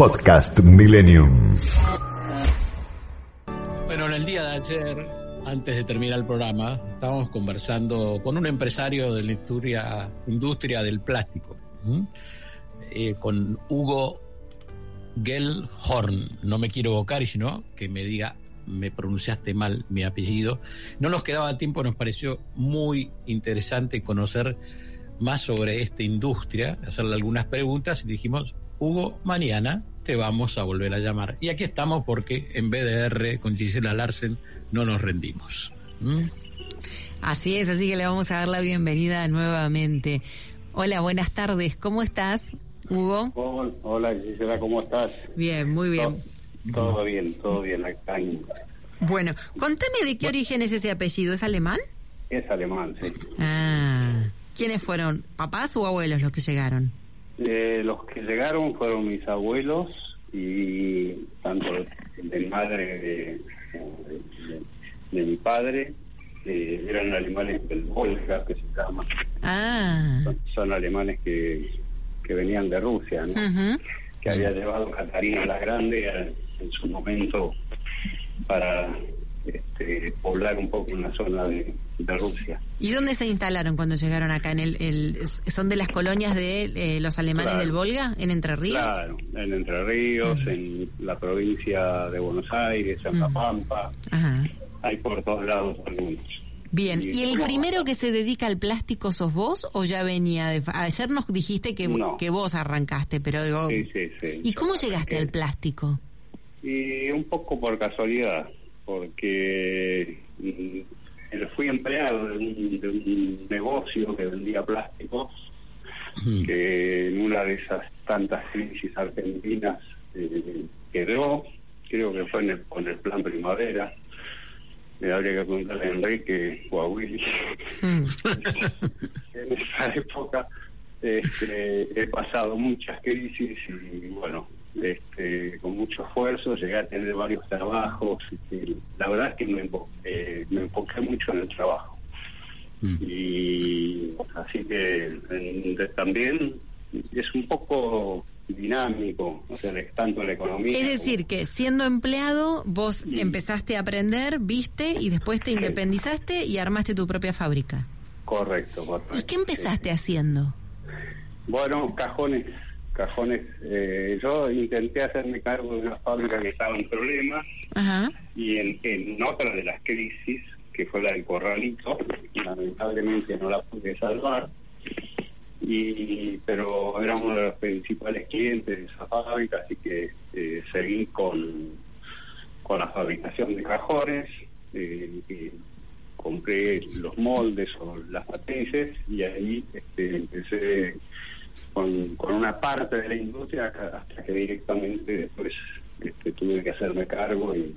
Podcast Millennium. Bueno, en el día de ayer, antes de terminar el programa, estábamos conversando con un empresario de la industria, industria del plástico, eh, con Hugo Gellhorn. No me quiero evocar y si que me diga me pronunciaste mal mi apellido. No nos quedaba tiempo, nos pareció muy interesante conocer más sobre esta industria, hacerle algunas preguntas y dijimos, Hugo, mañana te vamos a volver a llamar. Y aquí estamos porque en BDR con Gisela Larsen no nos rendimos. ¿Mm? Así es, así que le vamos a dar la bienvenida nuevamente. Hola, buenas tardes, ¿cómo estás, Hugo? Hola, Gisela, ¿cómo estás? Bien, muy bien. Todo, bien, todo bien acá. Bueno, contame de qué origen es ese apellido, ¿es alemán? Es alemán, sí. Ah, ¿quiénes fueron, papás o abuelos los que llegaron? Eh, los que llegaron fueron mis abuelos y tanto de madre de, de, mi padre, eh, eran alemanes del Volga, que se llama. Ah. Son, alemanes que, que venían de Rusia, ¿no? Que había llevado Catarina la Grande en su momento para este, poblar un poco una zona de, Rusia. ¿Y dónde se instalaron cuando llegaron acá? ¿En el, ¿Son de las colonias de eh, los alemanes del Volga, en Entre Ríos? Claro, en Entre Ríos, en la provincia de Buenos Aires, en La Pampa. Hay por todos lados algunos. Bien, ¿y, el primero que se dedica al plástico sos vos o ya venía de... Ayer nos dijiste que, que vos arrancaste, pero digo... Sí, sí, sí. ¿Y cómo llegaste al plástico? Y un poco por casualidad, porque mm, fui empleado de un, negocio que vendía plásticos, que en una de esas tantas crisis argentinas eh, quedó, creo que fue en el, con el plan primavera, me habría que preguntarle a Enrique o a Willy. en esa época este, he pasado muchas crisis y bueno, este, con mucho esfuerzo, llegué a tener varios trabajos. la verdad es que me, eh, me enfoqué mucho en el trabajo. Mm. Y así que también es un poco dinámico, o sea, tanto la economía. Es decir, que siendo empleado, vos empezaste a aprender, viste, y después te independizaste y armaste tu propia fábrica. Correcto, correcto. ¿Y qué empezaste haciendo? Bueno, cajones cajones. Eh, yo intenté hacerme cargo de una fábrica que estaba en problemas y en, en otra de las crisis, que fue la del corralito, lamentablemente no la pude salvar. Y, pero era uno de los principales clientes de esa fábrica, así que eh, seguí con, con la fabricación de cajones, eh, compré los moldes o las matrices y ahí este, empecé con, con una parte de la industria hasta que directamente después este, tuve que hacerme cargo y,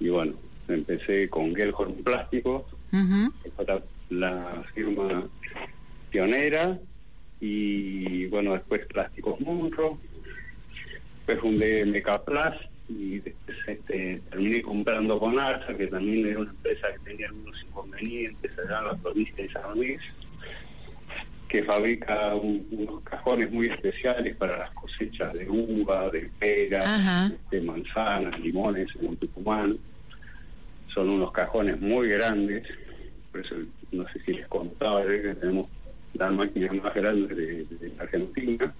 y bueno, empecé con Gelhorn Plásticos, que fue la, firma pionera, y bueno, después Plásticos Munro, después fundé Mecaplast y después este, terminé comprando con Arsa, que también era una empresa que tenía algunos inconvenientes allá en la provincia de San Luis que fabrica unos cajones muy especiales para las cosechas de uva, de pera, de manzanas, limones en Tucumán. Son unos cajones muy grandes, por eso no sé si les contaba que tenemos la máquina más grande de, Argentina.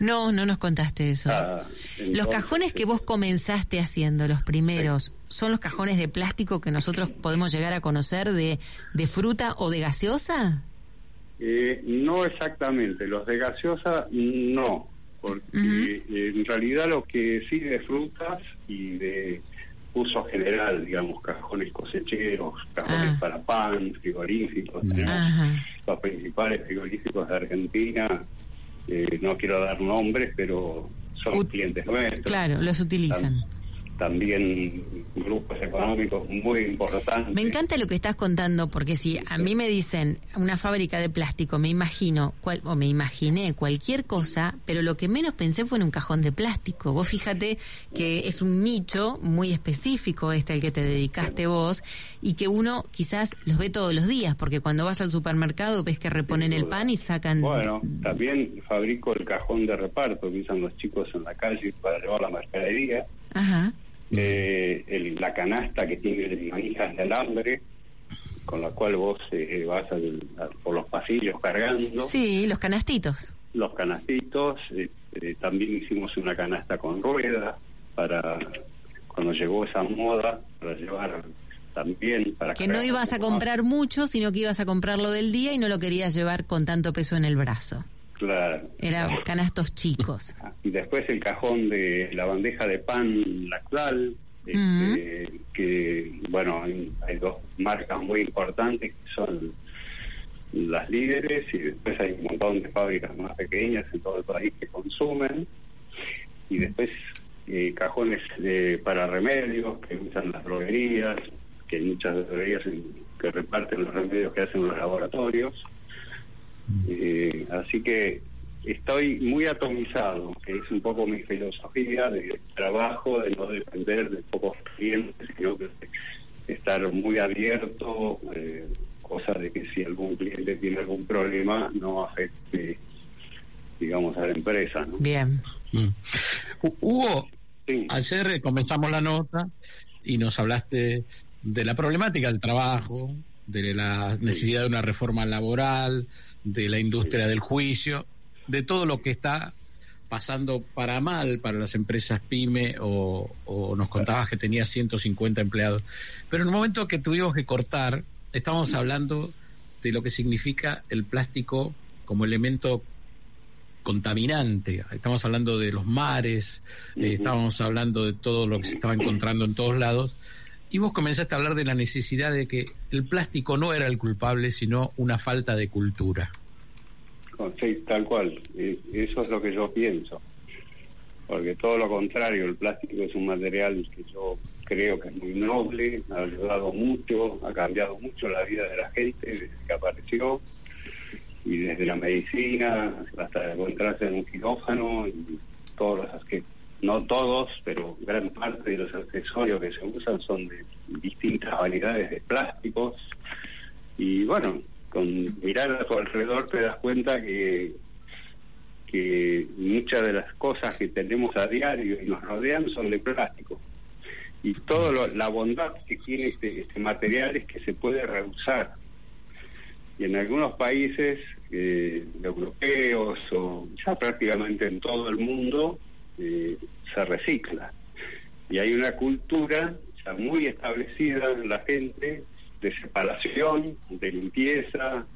No, no nos contaste eso. Ah, los cajones que vos comenzaste haciendo, los primeros, ¿son los cajones de plástico que nosotros podemos llegar a conocer de, de fruta o de gaseosa? Eh, no exactamente, los de gaseosa no, porque en realidad lo que sí de frutas y de uso general, digamos, cajones cosecheros, cajones ah. para pan, frigoríficos, tenemos los principales frigoríficos de Argentina, eh, no quiero dar nombres, pero son clientes nuestros. Claro, los utilizan. También grupos económicos muy importantes. Me encanta lo que estás contando, porque si a mí me dicen una fábrica de plástico, me imagino, cual, o me imaginé cualquier cosa, pero lo que menos pensé fue en un cajón de plástico. Vos fíjate que es un nicho muy específico este al que te dedicaste vos, y que uno quizás los ve todos los días, porque cuando vas al supermercado ves que reponen el pan y sacan... Bueno, también fabrico el cajón de reparto que usan los chicos en la calle para llevar la mercadería. Ajá eh, la canasta que tiene manijas de alambre, con la cual vos eh, vas por los pasillos cargando. Sí, los canastitos. Los canastitos, eh, eh, también hicimos una canasta con ruedas para cuando llegó esa moda, para llevar también para que no ibas a comprar mucho, sino que ibas a comprarlo del día y no lo querías llevar con tanto peso en el brazo. Claro. Eran canastos chicos. Y después el cajón de la bandeja de pan lactal, este, que, bueno, hay, dos marcas muy importantes que son las líderes y después hay un montón de fábricas más pequeñas en todo el país que consumen. Y después eh, cajones de, para remedios que usan las droguerías, que hay muchas droguerías que reparten los remedios que hacen los laboratorios. Eh, así que estoy muy atomizado, que es un poco mi filosofía de trabajo, de no depender de pocos clientes, sino que estar muy abierto, eh, cosa de que si algún cliente tiene algún problema no afecte, digamos, a la empresa. Bien. Mm. Hugo, ayer comenzamos la nota y nos hablaste de la problemática del trabajo, de la necesidad de una reforma laboral, de la industria del juicio, de todo lo que está pasando para mal para las empresas pyme o, nos contabas que tenía 150 empleados. Pero en el momento que tuvimos que cortar, estábamos hablando de lo que significa el plástico como elemento contaminante. Estamos hablando de los mares, eh, estábamos hablando de todo lo que se estaba encontrando en todos lados. Y vos comenzaste a hablar de la necesidad de que el plástico no era el culpable, sino una falta de cultura. Sí, tal cual. Eso es lo que yo pienso. Porque todo lo contrario, el plástico es un material que yo creo que es muy noble, ha ayudado mucho, ha cambiado mucho la vida de la gente desde que apareció, y desde la medicina hasta encontrarse en un quirófano y todos los que no todos, pero gran parte de los accesorios que se usan son de distintas variedades de plásticos. Y bueno, con mirar a tu alrededor te das cuenta que, que muchas de las cosas que tenemos a diario y nos rodean son de plástico. Y toda la bondad que tiene este, este material es que se puede reusar. Y en algunos países eh, europeos o ya prácticamente en todo el mundo, eh, se recicla. Y hay una cultura ya muy establecida en la gente de separación, de limpieza.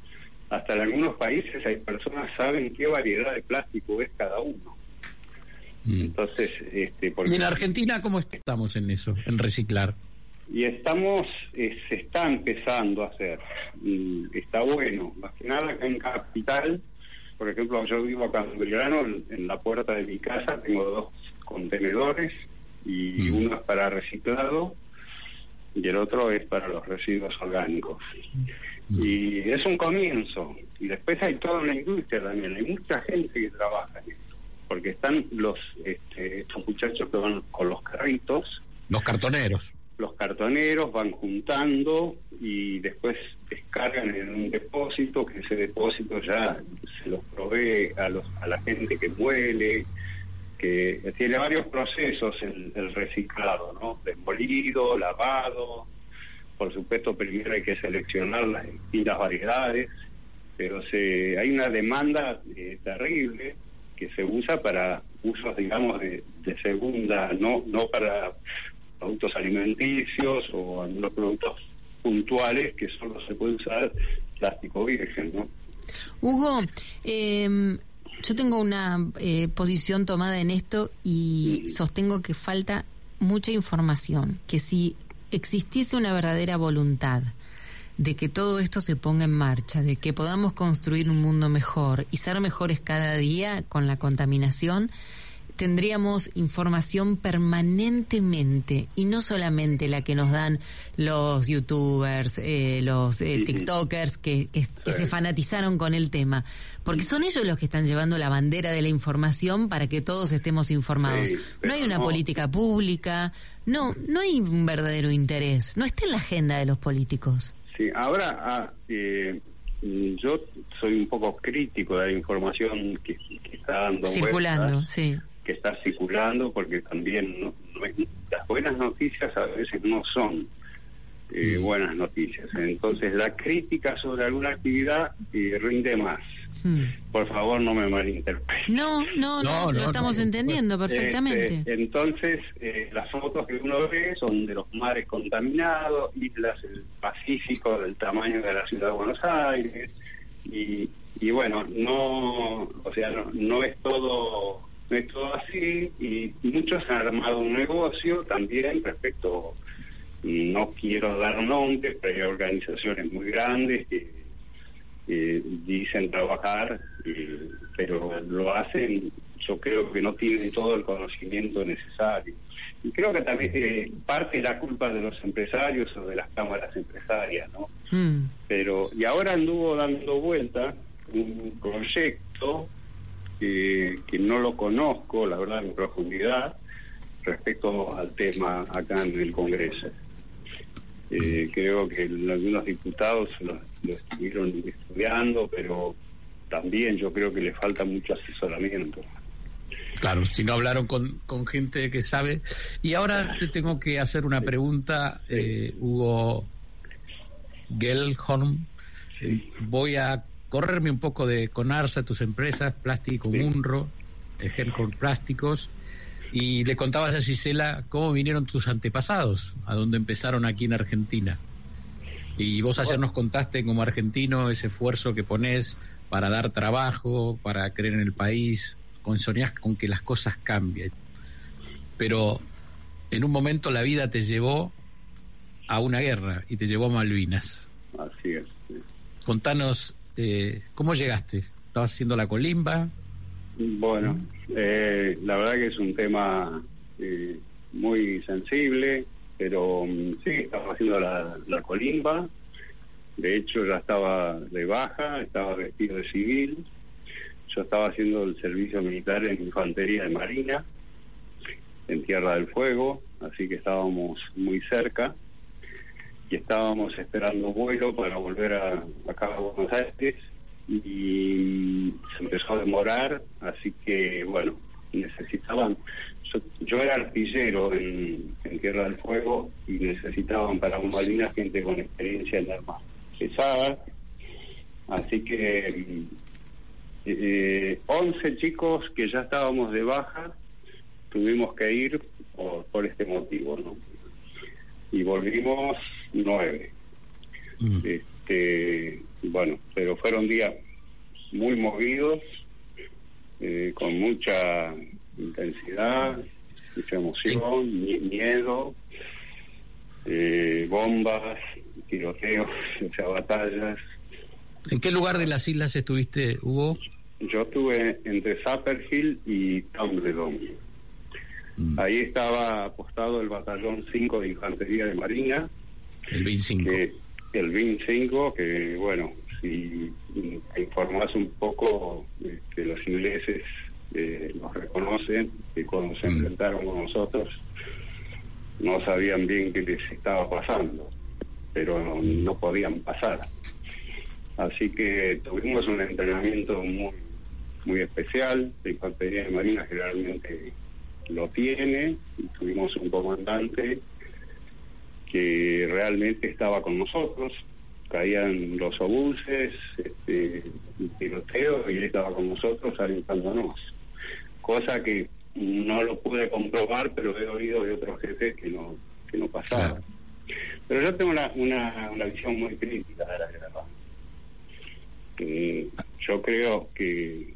Hasta en algunos países hay personas saben qué variedad de plástico es cada uno. Mm. Entonces, este, ¿Y en Argentina cómo estamos en eso, en reciclar? Y estamos, eh, se está empezando a hacer. está bueno. Más que nada acá en Capital, por ejemplo, yo vivo acá en Belgrano, en la puerta de mi casa tengo dos contenedores y mm. uno es para reciclado y el otro es para los residuos orgánicos. Mm. Y es un comienzo. Y después hay toda una industria también, hay mucha gente que trabaja en esto, porque están los este, estos muchachos que van con los carritos. Los cartoneros. Los cartoneros van juntando y después descargan en un depósito, que ese depósito ya se los provee a, los, a la gente que muele, que tiene varios procesos el, reciclado, ¿no? Demolido, lavado, por supuesto primero hay que seleccionar las distintas variedades, pero se, hay una demanda eh, terrible que se usa para usos, digamos, de, segunda, no, no para productos alimenticios o algunos productos puntuales que solo se puede usar plástico virgen, ¿no? Hugo, eh, yo tengo una eh, posición tomada en esto y sostengo que falta mucha información, que si existiese una verdadera voluntad de que todo esto se ponga en marcha, de que podamos construir un mundo mejor y ser mejores cada día con la contaminación, tendríamos información permanentemente y no solamente la que nos dan los youtubers, eh, los eh, tiktokers que, que, se fanatizaron con el tema, porque son ellos los que están llevando la bandera de la información para que todos estemos informados. no hay una política pública, no, no hay un verdadero interés, no está en la agenda de los políticos. Sí, ahora ah, eh, yo soy un poco crítico de la información que, está dando circulando, sí que está circulando, porque también no, las buenas noticias a veces no son eh, mm. buenas noticias. Entonces la crítica sobre alguna actividad eh, rinde más. Mm. Por favor, no me malinterpreten. No, no, no, lo estamos entendiendo perfectamente. Este, entonces, eh, las fotos que uno ve son de los mares contaminados, islas del Pacífico del tamaño de la ciudad de Buenos Aires, y, y bueno, no, o sea, no, no es todo no es todo así y muchos han armado un negocio también respecto, no quiero dar nombres, pero hay organizaciones muy grandes que dicen trabajar, pero lo hacen, yo creo que no tienen todo el conocimiento necesario. Y creo que también eh, parte la culpa de los empresarios o de las cámaras empresarias, ¿no? Mm. Pero, y ahora anduvo dando vuelta un proyecto que, no lo conozco, la verdad, en profundidad, respecto al tema acá en el Congreso. Eh, creo que algunos diputados lo, estuvieron estudiando, pero también yo creo que le falta mucho asesoramiento. Claro, si no hablaron con, con gente que sabe. Y ahora te tengo que hacer una pregunta, eh, Hugo Gelholm. Eh, voy a correrme un poco de Conarsa, tus empresas, Plástico Munro, Ejemplo Plásticos, y le contabas a Gisela cómo vinieron tus antepasados, a dónde empezaron aquí en Argentina. Y vos ayer nos contaste como argentino ese esfuerzo que pones para dar trabajo, para creer en el país, con soñás con que las cosas cambien. Pero en un momento la vida te llevó a una guerra y te llevó a Malvinas. Así es. Contanos este, ¿Cómo llegaste? ¿Estabas haciendo la colimba? Bueno, eh, la verdad que es un tema eh, muy sensible, pero mm, sí, estaba haciendo la, colimba. De hecho, ya estaba de baja, estaba vestido de civil. Yo estaba haciendo el servicio militar en infantería de marina, en Tierra del Fuego, así que estábamos muy cerca y estábamos esperando vuelo para volver a, acá a Buenos Aires y se empezó a demorar, así que bueno, necesitaban, yo, era artillero en, Tierra del Fuego y necesitaban para Malvinas gente con experiencia en armas pesadas, así que eh, 11 chicos que ya estábamos de baja tuvimos que ir por este motivo, ¿no? Y volvimos nueve. Mm. Este, bueno, pero fueron días muy movidos, eh, con mucha intensidad, mucha emoción, miedo, eh, bombas, tiroteos, o sea, batallas. ¿En qué lugar de las islas estuviste, Hugo? Yo estuve entre Zapperhill y Tumbledon. Mm. Ahí estaba apostado el batallón 5 de Infantería de Marina, el BIN 5. el BIN 5, que bueno, si informás un poco, que este, los ingleses eh, nos reconocen, que cuando se mm. enfrentaron con nosotros no sabían bien qué les estaba pasando, pero no, podían pasar. Así que tuvimos un entrenamiento muy muy especial, la infantería de marina generalmente lo tiene, y tuvimos un comandante que realmente estaba con nosotros. Caían los obuses, este, tiroteo, y él estaba con nosotros alentándonos. Cosa que no lo pude comprobar, pero he oído de otros jefes que no, que no pasaba. Pero yo tengo una, una, una, visión muy crítica de la guerra. yo creo que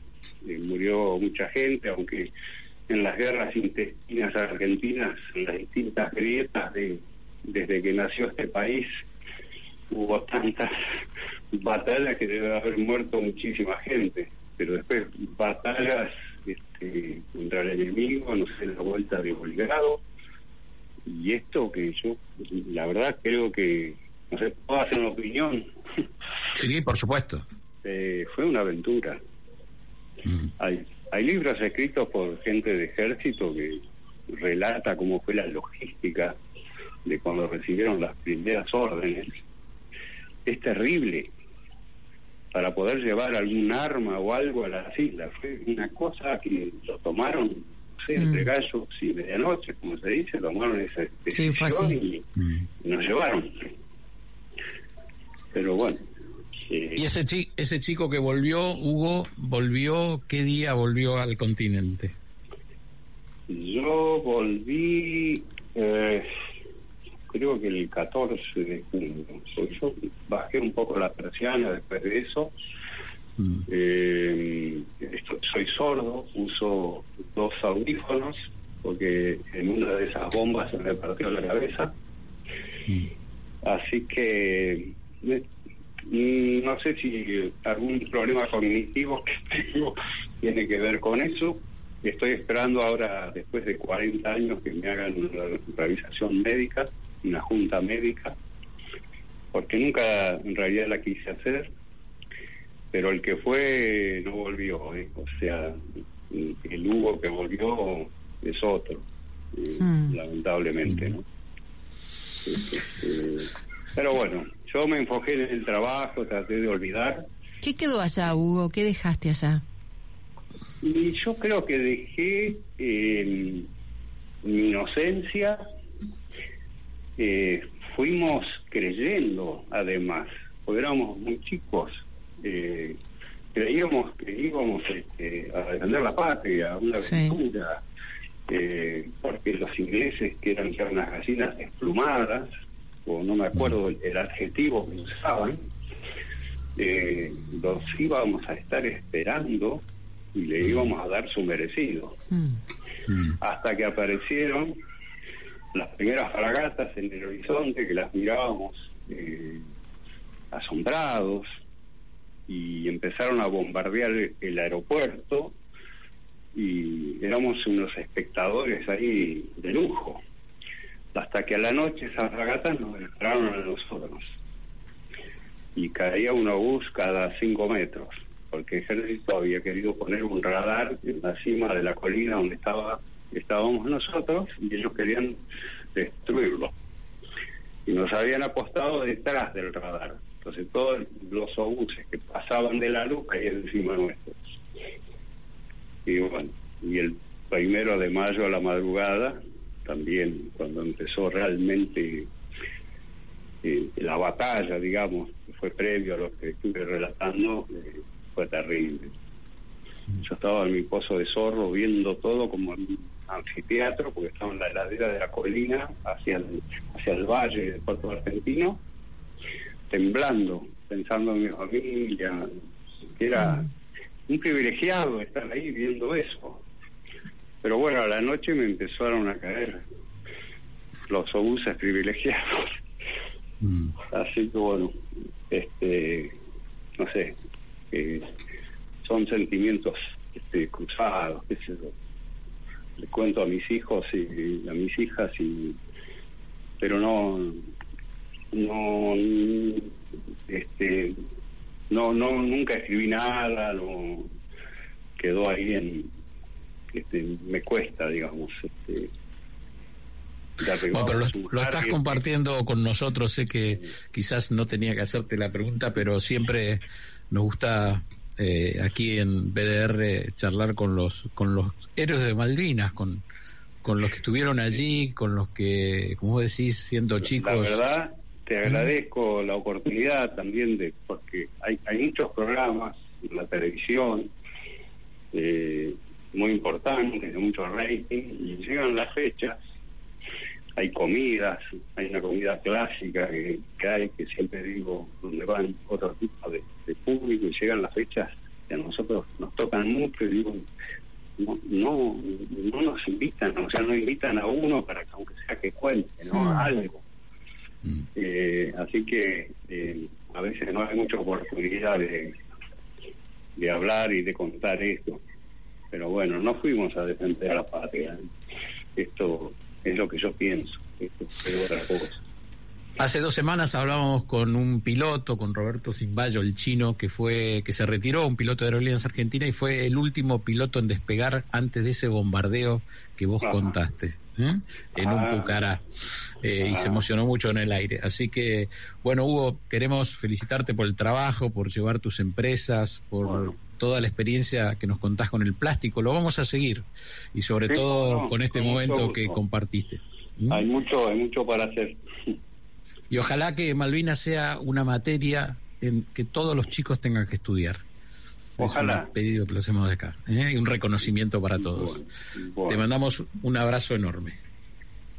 eh, murió mucha gente, aunque en las guerras intestinas argentinas, en las distintas grietas de, desde que nació este país hubo tantas batallas que debe haber muerto muchísima gente, pero después batallas este, contra el enemigo, no sé, la vuelta de Belgrado. Y esto que yo, la verdad, creo que, no sé, puedo hacer una opinión. Sí, por supuesto. Eh, fue una aventura. Mm. Hay, hay libros escritos por gente de ejército que relata cómo fue la logística de cuando recibieron las primeras órdenes. Es terrible para poder llevar algún arma o algo a las islas. Fue una cosa que lo tomaron, no sé, entre mm. gallos y medianoche, como se dice, tomaron esa decisión y, mm. nos llevaron. Pero bueno. ¿Y ese, ese chico que volvió, Hugo, volvió, qué día volvió al continente? Yo volví, eh, creo que el 14 de junio. Yo bajé un poco la persiana después de eso. Mm. Eh, soy sordo, uso dos audífonos porque en una de esas bombas se me partió la cabeza. Mm. Así que mm, no sé si algún problema cognitivo que tengo tiene que ver con eso. Estoy esperando ahora, después de 40 años, que me hagan una revisación médica, una junta médica, porque nunca en realidad la quise hacer, pero el que fue no volvió, ¿eh? o sea, el Hugo que volvió es otro, eh, hmm. lamentablemente, ¿no? Este, pero bueno, yo me enfoqué en el trabajo, traté de olvidar. ¿Qué quedó allá, Hugo? ¿Qué dejaste allá? Y yo creo que dejé eh, mi inocencia, eh, fuimos creyendo además, porque éramos muy chicos, eh, creíamos que íbamos este, a defender la patria, una aventura, porque los ingleses que eran, eran unas gallinas desplumadas, o no me acuerdo el, el adjetivo que usaban, los íbamos a estar esperando y le íbamos a dar su merecido. Mm. Hasta que aparecieron las primeras fragatas en el horizonte, que las mirábamos eh, asombrados, y empezaron a bombardear el aeropuerto, y éramos unos espectadores ahí de lujo. Hasta que a la noche esas fragatas nos dispararon a nosotros. Y caía una bus cada cinco metros porque el ejército había querido poner un radar en la cima de la colina donde estaba estábamos nosotros y ellos querían destruirlo. Y nos habían apostado detrás del radar. Entonces todos los obuses que pasaban de la luz caían encima nuestros. Y bueno, y el primero de mayo a la madrugada, también cuando empezó realmente eh, la batalla, digamos, que fue previo a lo que estuve relatando, eh, fue terrible. Yo estaba en mi pozo de zorro viendo todo como en anfiteatro, porque estaba en la ladera de la colina hacia el, hacia el valle del puerto argentino, temblando, pensando en mi familia, que era un privilegiado estar ahí viendo eso. Pero bueno, a la noche me empezaron a caer los obuses privilegiados. Mm. Así que bueno, este, no sé, son sentimientos este, cruzados, qué sé Le cuento a mis hijos y a mis hijas y pero no no este no no nunca escribí nada, no quedó ahí en este me cuesta digamos este pero lo, estás compartiendo con nosotros, sé que quizás no tenía que hacerte la pregunta, pero siempre nos gusta eh, aquí en BDR charlar con los con los héroes de Malvinas, con, con los que estuvieron allí, con los que, como decís, siendo chicos. La verdad, te agradezco la oportunidad también de, porque hay, hay muchos programas en la televisión eh, muy importantes, de mucho rating, y llegan las fechas hay comidas, hay una comida clásica que, hay, que siempre digo, donde van otro tipo de, público y llegan las fechas que a nosotros nos tocan mucho y digo, no, no, nos invitan, o sea, no invitan a uno para que aunque sea que cuente, ¿no? Algo. Mm. Eh, así que eh, a veces no hay mucha oportunidad de, de hablar y de contar esto. pero bueno, no fuimos a defender a la patria. Esto es lo que yo pienso, esto es otra cosa. Hace dos semanas hablábamos con un piloto, con Roberto Zimbayo, el chino, que fue, que se retiró, un piloto de Aerolíneas Argentina, y fue el último piloto en despegar antes de ese bombardeo que vos contaste, ¿eh? en un ah. Pucará. Eh, y se ah. emocionó mucho en el aire. Así que, bueno, Hugo, queremos felicitarte por el trabajo, por llevar tus empresas, por toda la experiencia que nos contás con el plástico. Lo vamos a seguir, y sobre todo con este momento que compartiste. Hay mucho, hay mucho para hacer. Y ojalá que Malvinas sea una materia en que todos los chicos tengan que estudiar. Ojalá. Es un pedido que lo hacemos de acá. ¿eh? Y un reconocimiento para todos. Te mandamos un abrazo enorme.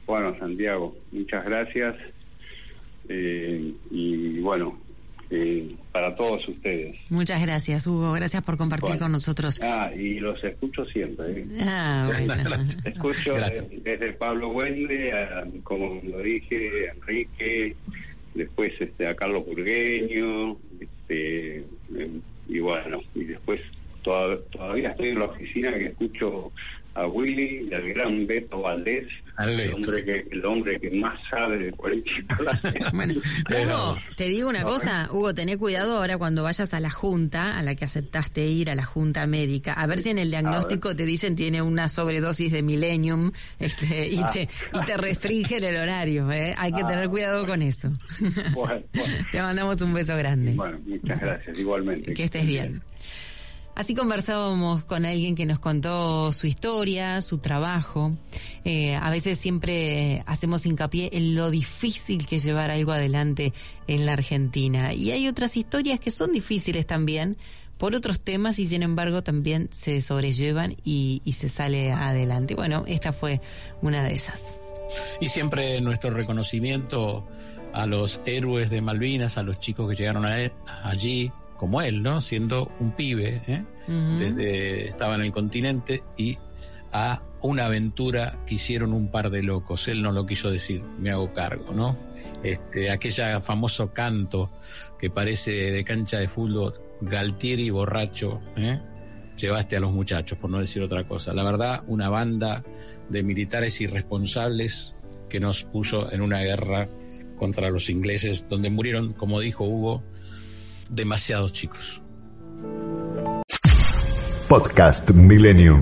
Bueno, Santiago, muchas gracias. Eh, y bueno, eh, para todos ustedes. Muchas gracias, Hugo. Gracias por compartir con nosotros. Ah, y los escucho siempre. ¿eh? Ah, bueno. escucho desde Pablo Wende, como lo dije, a Enrique, después este, a Carlos Burgueño, este, y bueno, y después todavía estoy en la oficina que escucho a Willy y al gran Beto Valdés, el hombre, que, el hombre que más sabe de política. bueno, Hugo, te digo una cosa, Hugo, tené cuidado ahora cuando vayas a la junta, a la que aceptaste ir, a la junta médica, a ver si en el diagnóstico te dicen tiene una sobredosis de Millennium este, y, te, y te restringen el horario. ¿eh? Hay que tener ah, cuidado con eso. te mandamos un beso grande. Bueno, muchas gracias, igualmente. Que estés bien. Así conversábamos con alguien que nos contó su historia, su trabajo. Eh, a veces siempre hacemos hincapié en lo difícil que es llevar algo adelante en la Argentina. Y hay otras historias que son difíciles también por otros temas y sin embargo también se sobrellevan y, y se sale adelante. Bueno, esta fue una de esas. Y siempre nuestro reconocimiento a los héroes de Malvinas, a los chicos que llegaron a allí, como él, ¿no? Siendo un pibe, ¿eh? desde estaba en el continente y a una aventura que hicieron un par de locos. Él no lo quiso decir, me hago cargo, ¿no? Este, aquella famoso canto que parece de cancha de fútbol, Galtieri borracho, ¿eh? llevaste a los muchachos, por no decir otra cosa. La verdad, una banda de militares irresponsables que nos puso en una guerra contra los ingleses, donde murieron, como dijo Hugo, demasiados chicos. Podcast Millennium.